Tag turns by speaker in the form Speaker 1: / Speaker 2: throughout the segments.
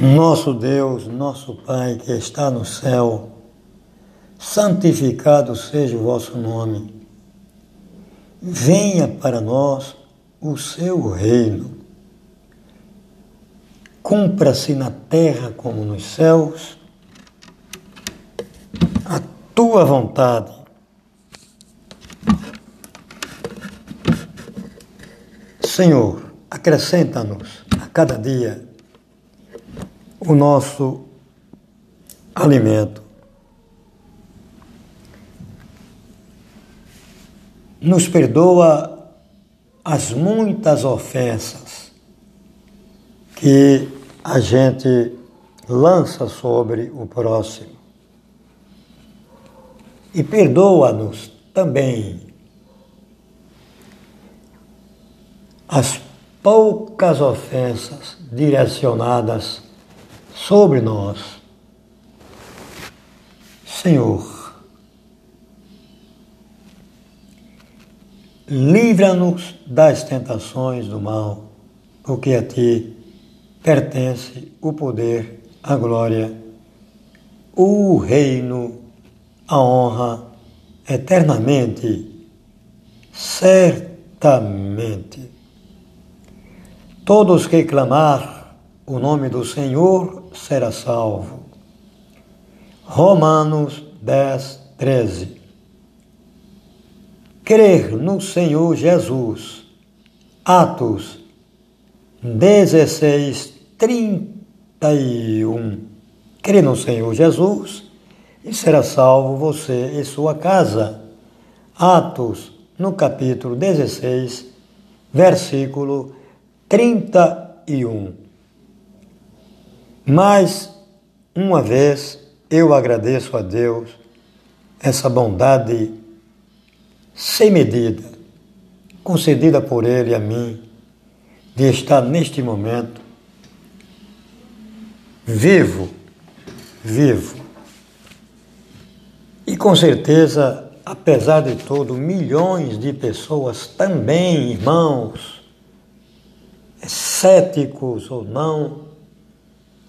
Speaker 1: Nosso Deus, nosso Pai que está no céu, santificado seja o vosso nome. Venha para nós o seu reino. Cumpra-se na terra como nos céus a tua vontade. Senhor, acrescenta-nos a cada dia o nosso alimento. Nos perdoa as muitas ofensas que a gente lança sobre o próximo. E perdoa-nos também as poucas ofensas direcionadas sobre nós. Senhor, livra-nos das tentações do mal, porque a Ti pertence o poder, a glória, o reino, a honra eternamente, certamente. Todos que clamar o nome do Senhor será salvo. Romanos 10, 13. Crer no Senhor Jesus. Atos 16, 31. Crer no Senhor Jesus e será salvo você e sua casa. Atos, no capítulo 16, versículo 31. Mais uma vez eu agradeço a Deus essa bondade sem medida, concedida por Ele a mim, de estar neste momento vivo, vivo. E com certeza, apesar de tudo, milhões de pessoas também, irmãos, céticos ou não,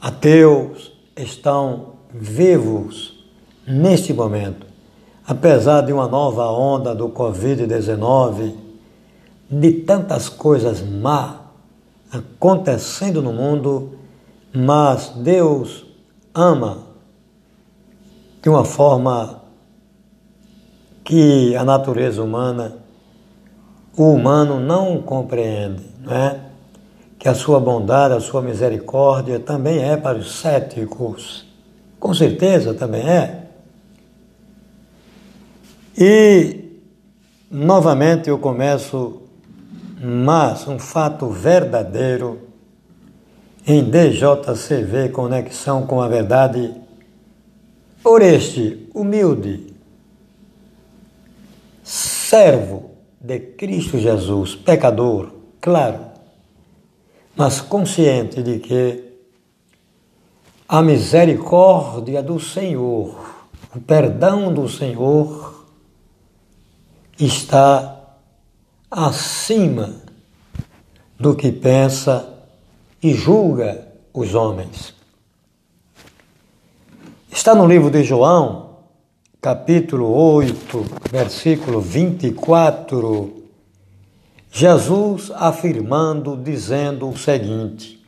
Speaker 1: ateus estão vivos neste momento, apesar de uma nova onda do Covid-19, de tantas coisas má acontecendo no mundo, mas Deus ama de uma forma que a natureza humana, o humano não compreende, não é? Que a sua bondade, a sua misericórdia também é para os céticos. Com certeza também é. E, novamente, eu começo, mas um fato verdadeiro em DJCV Conexão com a Verdade, por este humilde servo de Cristo Jesus, pecador, claro, mas consciente de que a misericórdia do Senhor, o perdão do Senhor está acima do que pensa e julga os homens. Está no livro de João, capítulo 8, versículo 24 Jesus afirmando, dizendo o seguinte: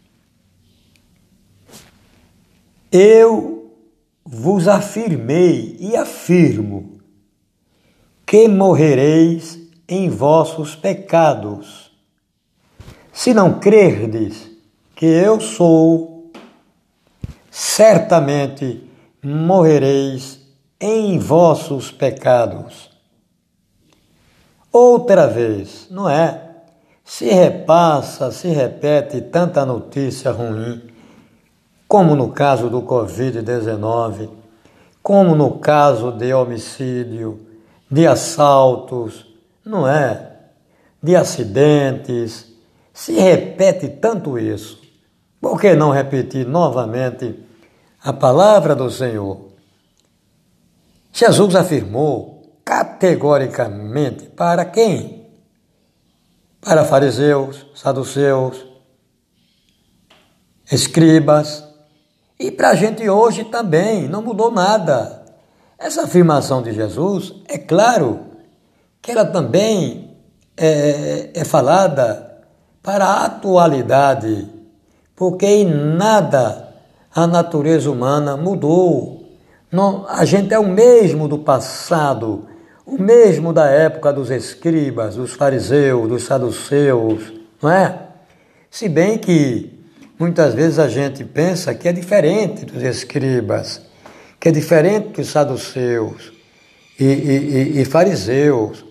Speaker 1: Eu vos afirmei e afirmo que morrereis em vossos pecados, se não crerdes que eu sou, certamente morrereis em vossos pecados. Outra vez, não é? Se repassa, se repete tanta notícia ruim, como no caso do Covid-19, como no caso de homicídio, de assaltos, não é? De acidentes. Se repete tanto isso. Por que não repetir novamente a palavra do Senhor? Jesus afirmou categoricamente para quem? Para fariseus, saduceus, escribas, E para a gente hoje também, não mudou nada. Essa afirmação de Jesus, é claro que ela também é, é falada para a atualidade, porque em nada a natureza humana mudou. Não, a gente é o mesmo do passado, o mesmo da época dos escribas, dos fariseus, dos saduceus, não é? Se bem que muitas vezes a gente pensa que é diferente dos escribas, que é diferente dos saduceus e, e, e, e fariseus.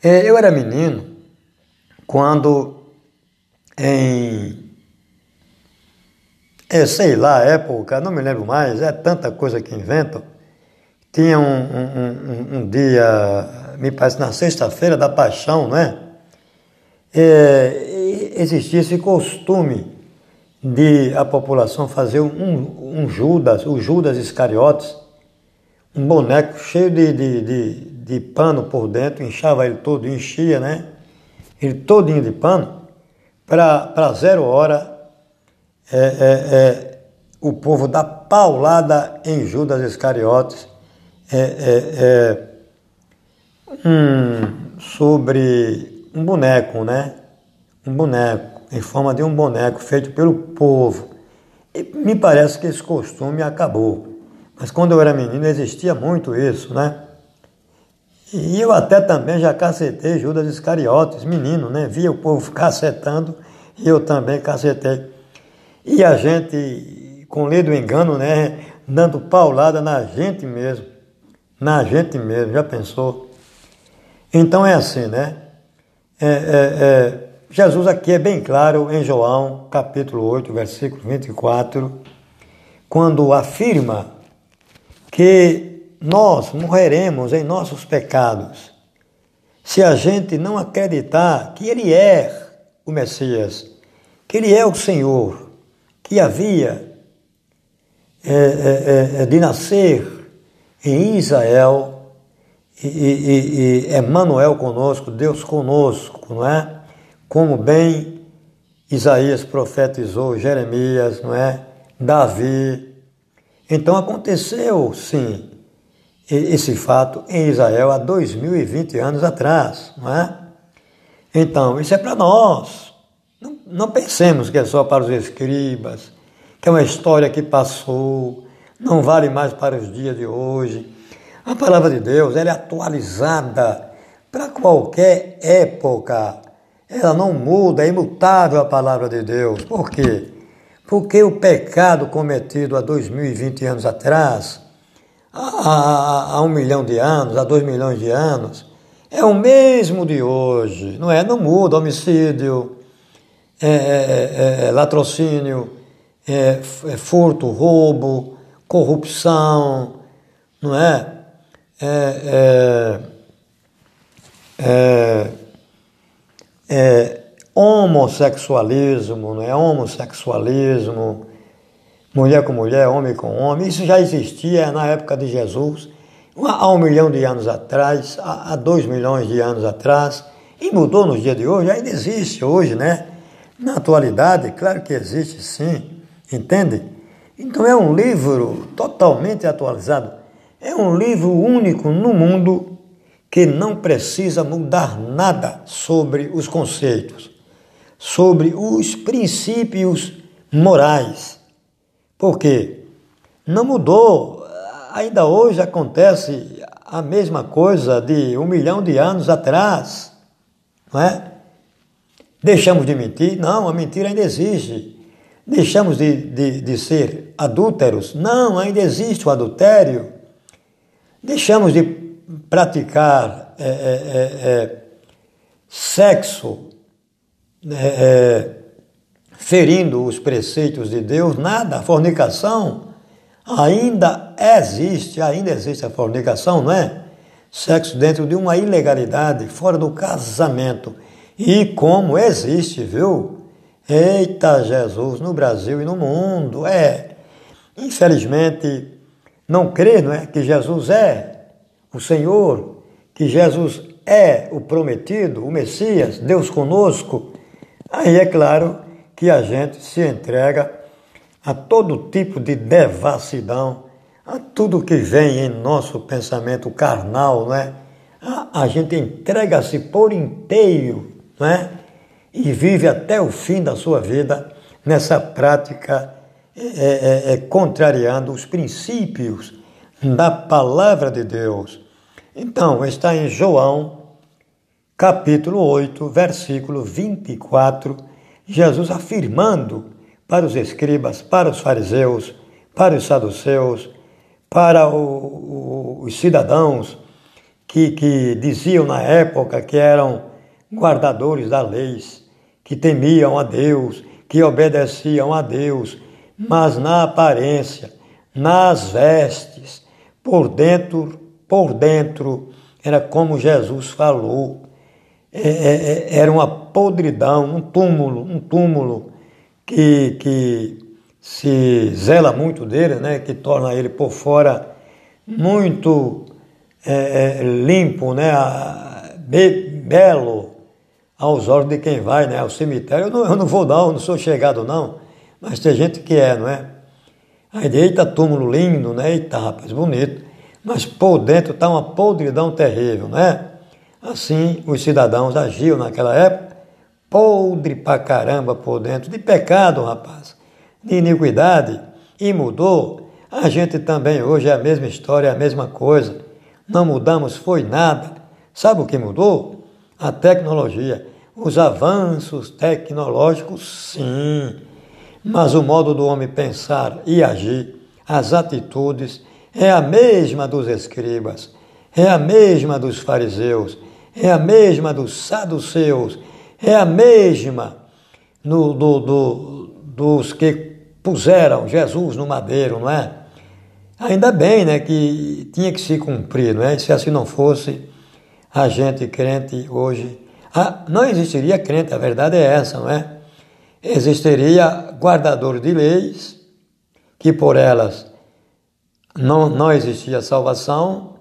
Speaker 1: É, eu era menino quando em é, sei lá, época, não me lembro mais, é tanta coisa que inventam. Tinha um, um, um, um dia, me parece na sexta-feira da paixão, não é? é? Existia esse costume de a população fazer um, um Judas, o Judas Iscariotes, um boneco cheio de, de, de, de pano por dentro, inchava ele todo, enchia, né? Ele todinho de pano, para zero hora é, é, é, o povo dá paulada em Judas Iscariotes é, é, é, um, sobre um boneco, né? Um boneco, em forma de um boneco feito pelo povo. E me parece que esse costume acabou. Mas quando eu era menino existia muito isso, né? E eu até também já cacetei Judas Iscariotes, menino, né? Via o povo cacetando e eu também cacetei. E a gente, com lei do engano, né, dando paulada na gente mesmo. Na gente mesmo, já pensou? Então é assim, né? É, é, é, Jesus aqui é bem claro em João, capítulo 8, versículo 24, quando afirma que nós morreremos em nossos pecados se a gente não acreditar que Ele é o Messias, que Ele é o Senhor, que havia é, é, é, de nascer em Israel e, e, e Emmanuel conosco, Deus conosco, não é? Como bem Isaías profetizou, Jeremias, não é? Davi. Então aconteceu, sim, esse fato em Israel há 2020 anos atrás, não é? Então, isso é para nós. Não, não pensemos que é só para os escribas, que é uma história que passou, não vale mais para os dias de hoje. A palavra de Deus ela é atualizada para qualquer época. Ela não muda, é imutável a palavra de Deus. Por quê? Porque o pecado cometido há 2020 anos atrás, há, há um milhão de anos, há dois milhões de anos, é o mesmo de hoje, não é? Não muda homicídio, é, é, é, é latrocínio, é, é, furto, roubo, corrupção, não é? é, é homossexualismo, não é? Homossexualismo, mulher com mulher, homem com homem, isso já existia na época de Jesus, há um milhão de anos atrás, há dois milhões de anos atrás, e mudou nos dias de hoje, ainda existe hoje, né? Na atualidade, claro que existe sim, entende? Então é um livro totalmente atualizado. É um livro único no mundo que não precisa mudar nada sobre os conceitos, sobre os princípios morais. Porque não mudou. Ainda hoje acontece a mesma coisa de um milhão de anos atrás, não é? Deixamos de mentir? Não, a mentira ainda existe. Deixamos de, de, de ser adúlteros? Não, ainda existe o adultério. Deixamos de praticar é, é, é, é sexo é, é, ferindo os preceitos de Deus? Nada. Fornicação ainda existe, ainda existe a fornicação, não é? Sexo dentro de uma ilegalidade, fora do casamento. E como existe, viu? Eita Jesus, no Brasil e no mundo, é. Infelizmente, não crê, não é? Que Jesus é o Senhor, que Jesus é o prometido, o Messias, Deus conosco. Aí é claro que a gente se entrega a todo tipo de devassidão, a tudo que vem em nosso pensamento carnal, né? A, a gente entrega-se por inteiro, né? E vive até o fim da sua vida nessa prática, é, é, é, contrariando os princípios da palavra de Deus. Então, está em João, capítulo 8, versículo 24, Jesus afirmando para os escribas, para os fariseus, para os saduceus, para o, o, os cidadãos que, que diziam na época que eram guardadores da lei, que temiam a Deus, que obedeciam a Deus, mas na aparência, nas vestes, por dentro, por dentro, era como Jesus falou, é, é, é, era uma podridão, um túmulo, um túmulo que, que se zela muito dele, né, que torna ele por fora muito é, limpo, né, be, belo aos olhos de quem vai né, ao cemitério. Eu não, eu não vou não, eu não sou chegado não, mas tem gente que é, não é? Aí eita, túmulo lindo, né? Eita, rapaz, bonito. Mas por dentro está uma podridão terrível, né? Assim os cidadãos agiam naquela época, podre pra caramba por dentro, de pecado, rapaz, de iniquidade, e mudou. A gente também hoje é a mesma história, é a mesma coisa. Não mudamos, foi nada. Sabe o que mudou? A tecnologia. Os avanços tecnológicos, sim mas o modo do homem pensar e agir, as atitudes, é a mesma dos escribas, é a mesma dos fariseus, é a mesma dos saduceus, é a mesma no, do, do, dos que puseram Jesus no madeiro, não é? Ainda bem, né, que tinha que se cumprir, não é? Se assim não fosse, a gente crente hoje, ah, não existiria crente, a verdade é essa, não é? existiria guardador de leis, que por elas não, não existia salvação,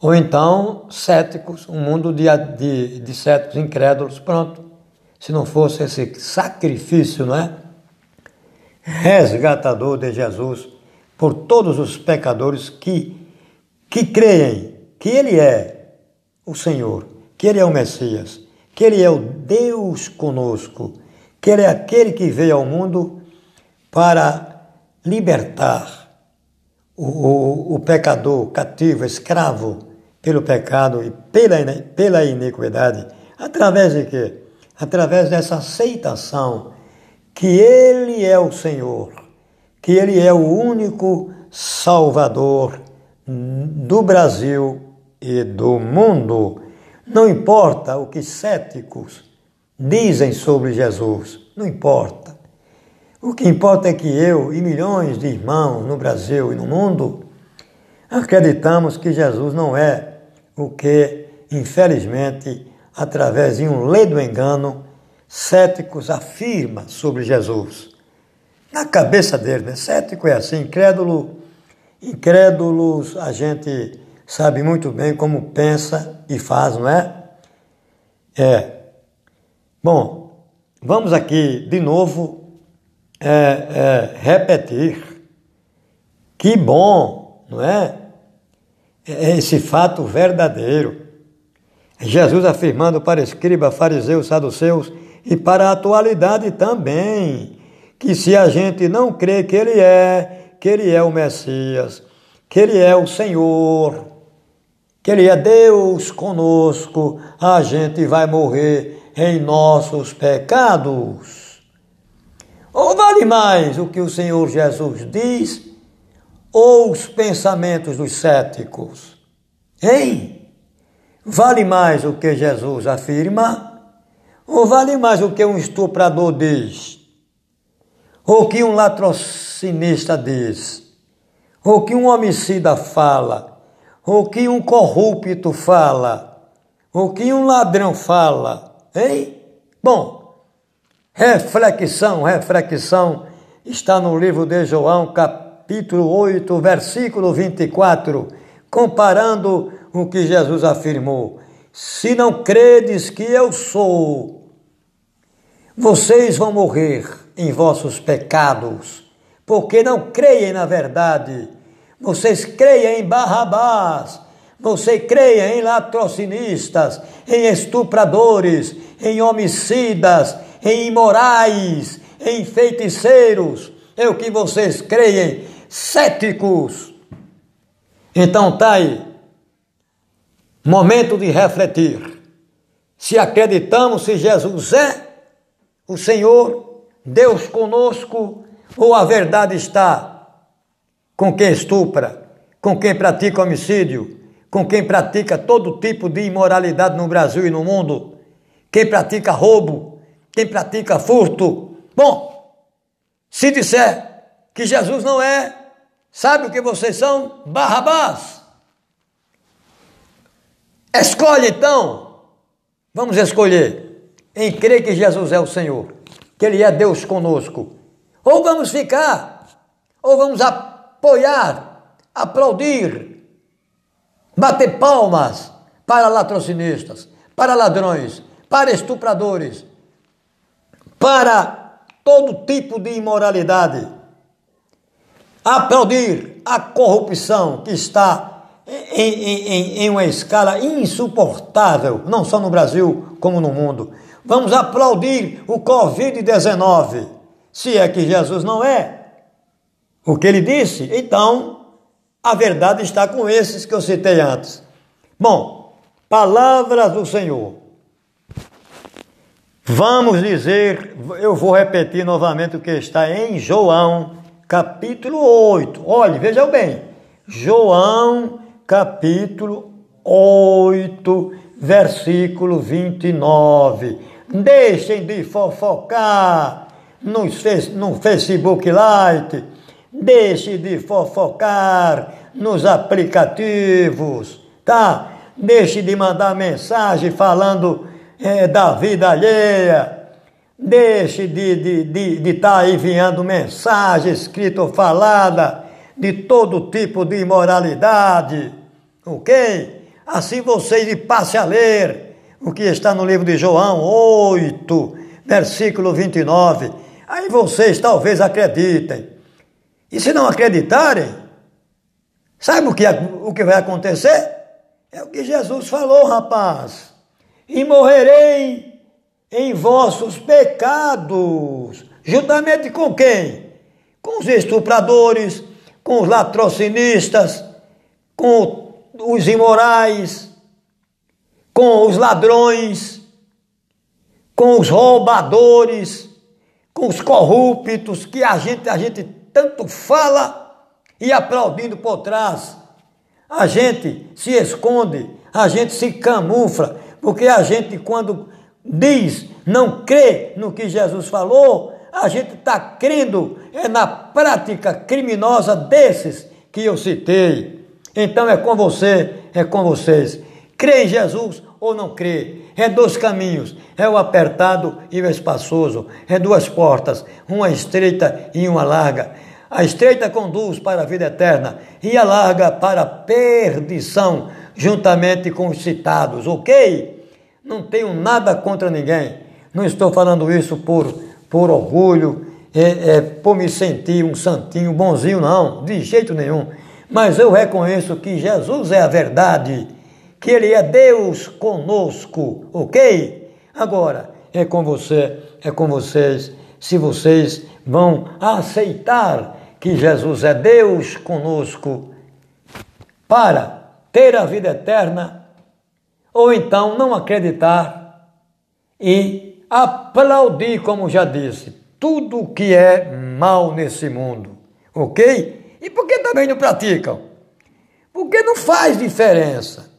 Speaker 1: ou então céticos, um mundo de, de, de céticos incrédulos, pronto. Se não fosse esse sacrifício, não é? Resgatador de Jesus por todos os pecadores que, que creem que Ele é o Senhor, que Ele é o Messias, que Ele é o Deus conosco, que Ele é aquele que veio ao mundo para libertar o, o, o pecador cativo, escravo pelo pecado e pela, pela iniquidade. Através de quê? Através dessa aceitação que Ele é o Senhor, que Ele é o único Salvador do Brasil e do mundo. Não importa o que céticos dizem sobre Jesus. Não importa. O que importa é que eu e milhões de irmãos no Brasil e no mundo acreditamos que Jesus não é o que, infelizmente, através de um ledo engano, céticos afirma sobre Jesus. Na cabeça dele, né? Cético é assim, incrédulo, incrédulos, a gente sabe muito bem como pensa e faz, não é? É, Bom, vamos aqui de novo é, é, repetir. Que bom, não é? é? Esse fato verdadeiro. Jesus afirmando para escriba, fariseus, saduceus e para a atualidade também, que se a gente não crê que Ele é, que Ele é o Messias, que Ele é o Senhor, que Ele é Deus conosco, a gente vai morrer em nossos pecados. Ou vale mais o que o Senhor Jesus diz ou os pensamentos dos céticos? Hein? Vale mais o que Jesus afirma ou vale mais o que um estuprador diz? Ou que um latrocinista diz? Ou que um homicida fala? Ou que um corrupto fala? Ou que um ladrão fala? Hein? Bom, reflexão, reflexão está no livro de João, capítulo 8, versículo 24, comparando o que Jesus afirmou: Se não credes que eu sou, vocês vão morrer em vossos pecados porque não creem na verdade. Vocês creem em Barrabás, você creia em latrocinistas, em estupradores, em homicidas, em imorais, em feiticeiros. É o que vocês creem, céticos. Então tá aí. Momento de refletir. Se acreditamos se Jesus é o Senhor, Deus conosco, ou a verdade está com quem estupra, com quem pratica homicídio, com quem pratica todo tipo de imoralidade no Brasil e no mundo, quem pratica roubo, quem pratica furto. Bom, se disser que Jesus não é, sabe o que vocês são? Barrabás. Escolhe então, vamos escolher em crer que Jesus é o Senhor, que Ele é Deus conosco. Ou vamos ficar, ou vamos apoiar, aplaudir, bater palmas para latrocinistas, para ladrões, para estupradores, para todo tipo de imoralidade. Aplaudir a corrupção que está em, em, em uma escala insuportável, não só no Brasil, como no mundo. Vamos aplaudir o Covid-19. Se é que Jesus não é o que ele disse, então a verdade está com esses que eu citei antes. Bom, palavras do Senhor. Vamos dizer, eu vou repetir novamente o que está em João, capítulo 8. Olhe, vejam bem. João, capítulo 8, versículo 29. Deixem de fofocar no, Facebook Lite Deixe de fofocar nos aplicativos, tá? Deixe de mandar mensagem falando é, da vida alheia. Deixe de estar de, de, de tá enviando mensagem escrita ou falada de todo tipo de imoralidade, ok? Assim vocês passem a ler o que está no livro de João 8, versículo 29. Aí vocês talvez acreditem. E se não acreditarem, sabe o que, o que vai acontecer? É o que Jesus falou, rapaz. E morrerei em vossos pecados. Juntamente com quem? Com os estupradores, com os latrocinistas, com os imorais, com os ladrões, com os roubadores, com os corruptos, que a gente, a gente tanto fala e aplaudindo por trás. A gente se esconde, a gente se camufla, porque a gente, quando diz não crê no que Jesus falou, a gente está crendo é na prática criminosa desses que eu citei. Então é com você, é com vocês. Crê em Jesus ou não crê? É dois caminhos, é o apertado e o espaçoso, é duas portas, uma estreita e uma larga. A estreita conduz para a vida eterna e a larga para a perdição, juntamente com os citados, ok? Não tenho nada contra ninguém. Não estou falando isso por, por orgulho, é, é, por me sentir um santinho bonzinho, não, de jeito nenhum. Mas eu reconheço que Jesus é a verdade, que Ele é Deus conosco, ok? Agora, é com você, é com vocês, se vocês vão aceitar que Jesus é Deus conosco para ter a vida eterna, ou então não acreditar e aplaudir, como já disse, tudo que é mal nesse mundo, ok? E por que também não praticam? Porque não faz diferença.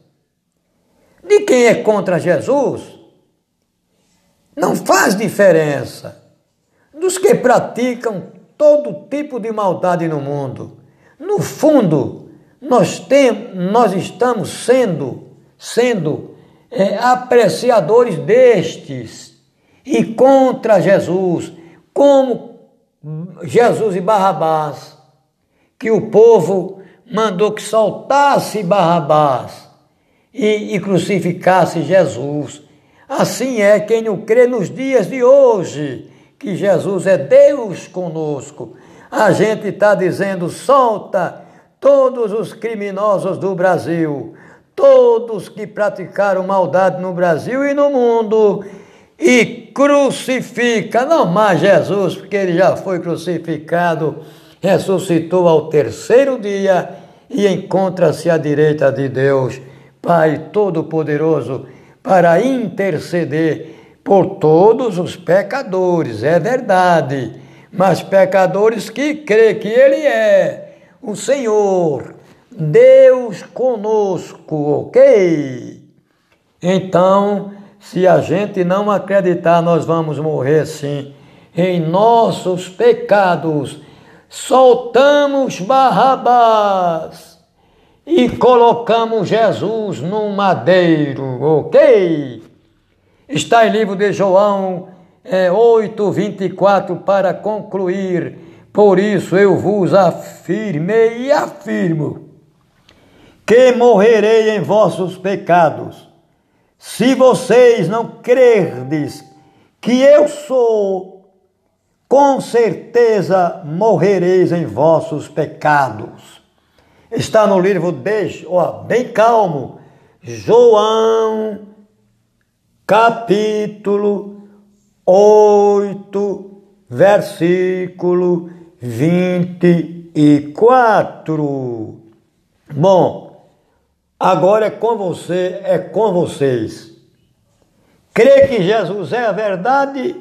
Speaker 1: De quem é contra Jesus, não faz diferença. Dos que praticam todo tipo de maldade no mundo. No fundo, nós, tem, nós estamos sendo, sendo é, apreciadores destes e contra Jesus, como Jesus e Barrabás, que o povo mandou que soltasse Barrabás e, e crucificasse Jesus. Assim é quem não crê nos dias de hoje que Jesus é Deus conosco. A gente está dizendo: solta todos os criminosos do Brasil, todos que praticaram maldade no Brasil e no mundo, e crucifica, não mais Jesus, porque ele já foi crucificado, ressuscitou ao terceiro dia e encontra-se à direita de Deus, Pai Todo-Poderoso, para interceder por todos os pecadores, é verdade, mas pecadores que crê que Ele é o Senhor, Deus conosco, ok? Então, se a gente não acreditar, nós vamos morrer sim em nossos pecados. Soltamos Barrabás e colocamos Jesus no madeiro, ok? Está em livro de João é, 8, 24, para concluir. Por isso eu vos afirmei e afirmo que morrerei em vossos pecados. Se vocês não crerdes que eu sou, com certeza morrereis em vossos pecados. Está no livro de, bem calmo, João capítulo 8, versículo 24. Bom, agora é com você, é com vocês. Crê que Jesus é a verdade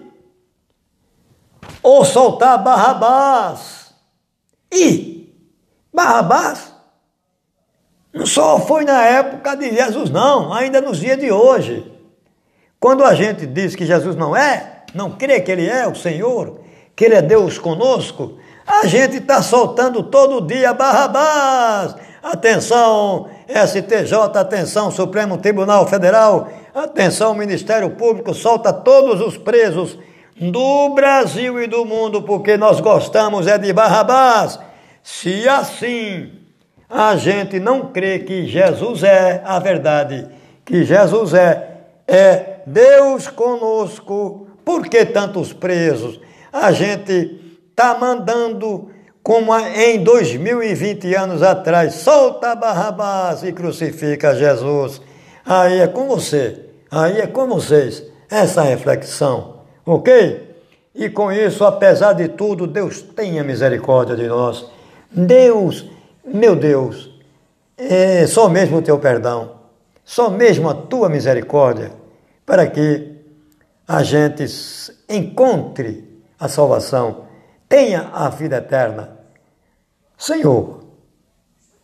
Speaker 1: ou soltar Barrabás? E Barrabás não só foi na época de Jesus, não, ainda nos dias de hoje. Quando a gente diz que Jesus não é, não crê que Ele é o Senhor, que Ele é Deus conosco, a gente está soltando todo dia Barrabás. Atenção, STJ, atenção, Supremo Tribunal Federal, atenção, Ministério Público, solta todos os presos do Brasil e do mundo, porque nós gostamos é de Barrabás. Se assim a gente não crê que Jesus é a verdade, que Jesus é, é Deus conosco, por que tantos presos? A gente está mandando, como em 2020 anos atrás, solta Barrabás e crucifica Jesus. Aí é com você, aí é com vocês, essa reflexão, ok? E com isso, apesar de tudo, Deus tenha misericórdia de nós. Deus, meu Deus, é só mesmo o teu perdão, só mesmo a tua misericórdia para que a gente encontre a salvação, tenha a vida eterna. Senhor,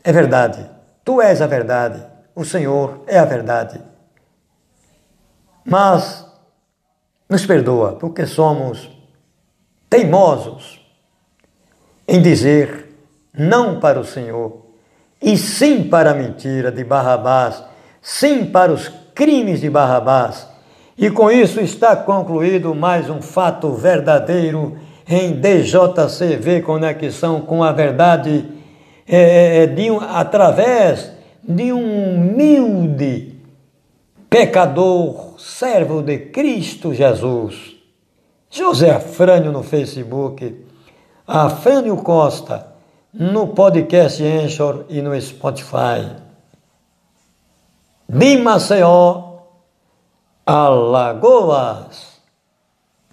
Speaker 1: é verdade, tu és a verdade, o Senhor é a verdade. Mas nos perdoa, porque somos teimosos em dizer não para o Senhor e sim para a mentira de Barrabás, sim para os crimes de Barrabás. E com isso está concluído mais um fato verdadeiro em DJCV Conexão com a Verdade, é, é, é, de um, através de um humilde pecador, servo de Cristo Jesus. José Afrânio no Facebook, Afrânio Costa no podcast Anchor e no Spotify de Maceió, Alagoas.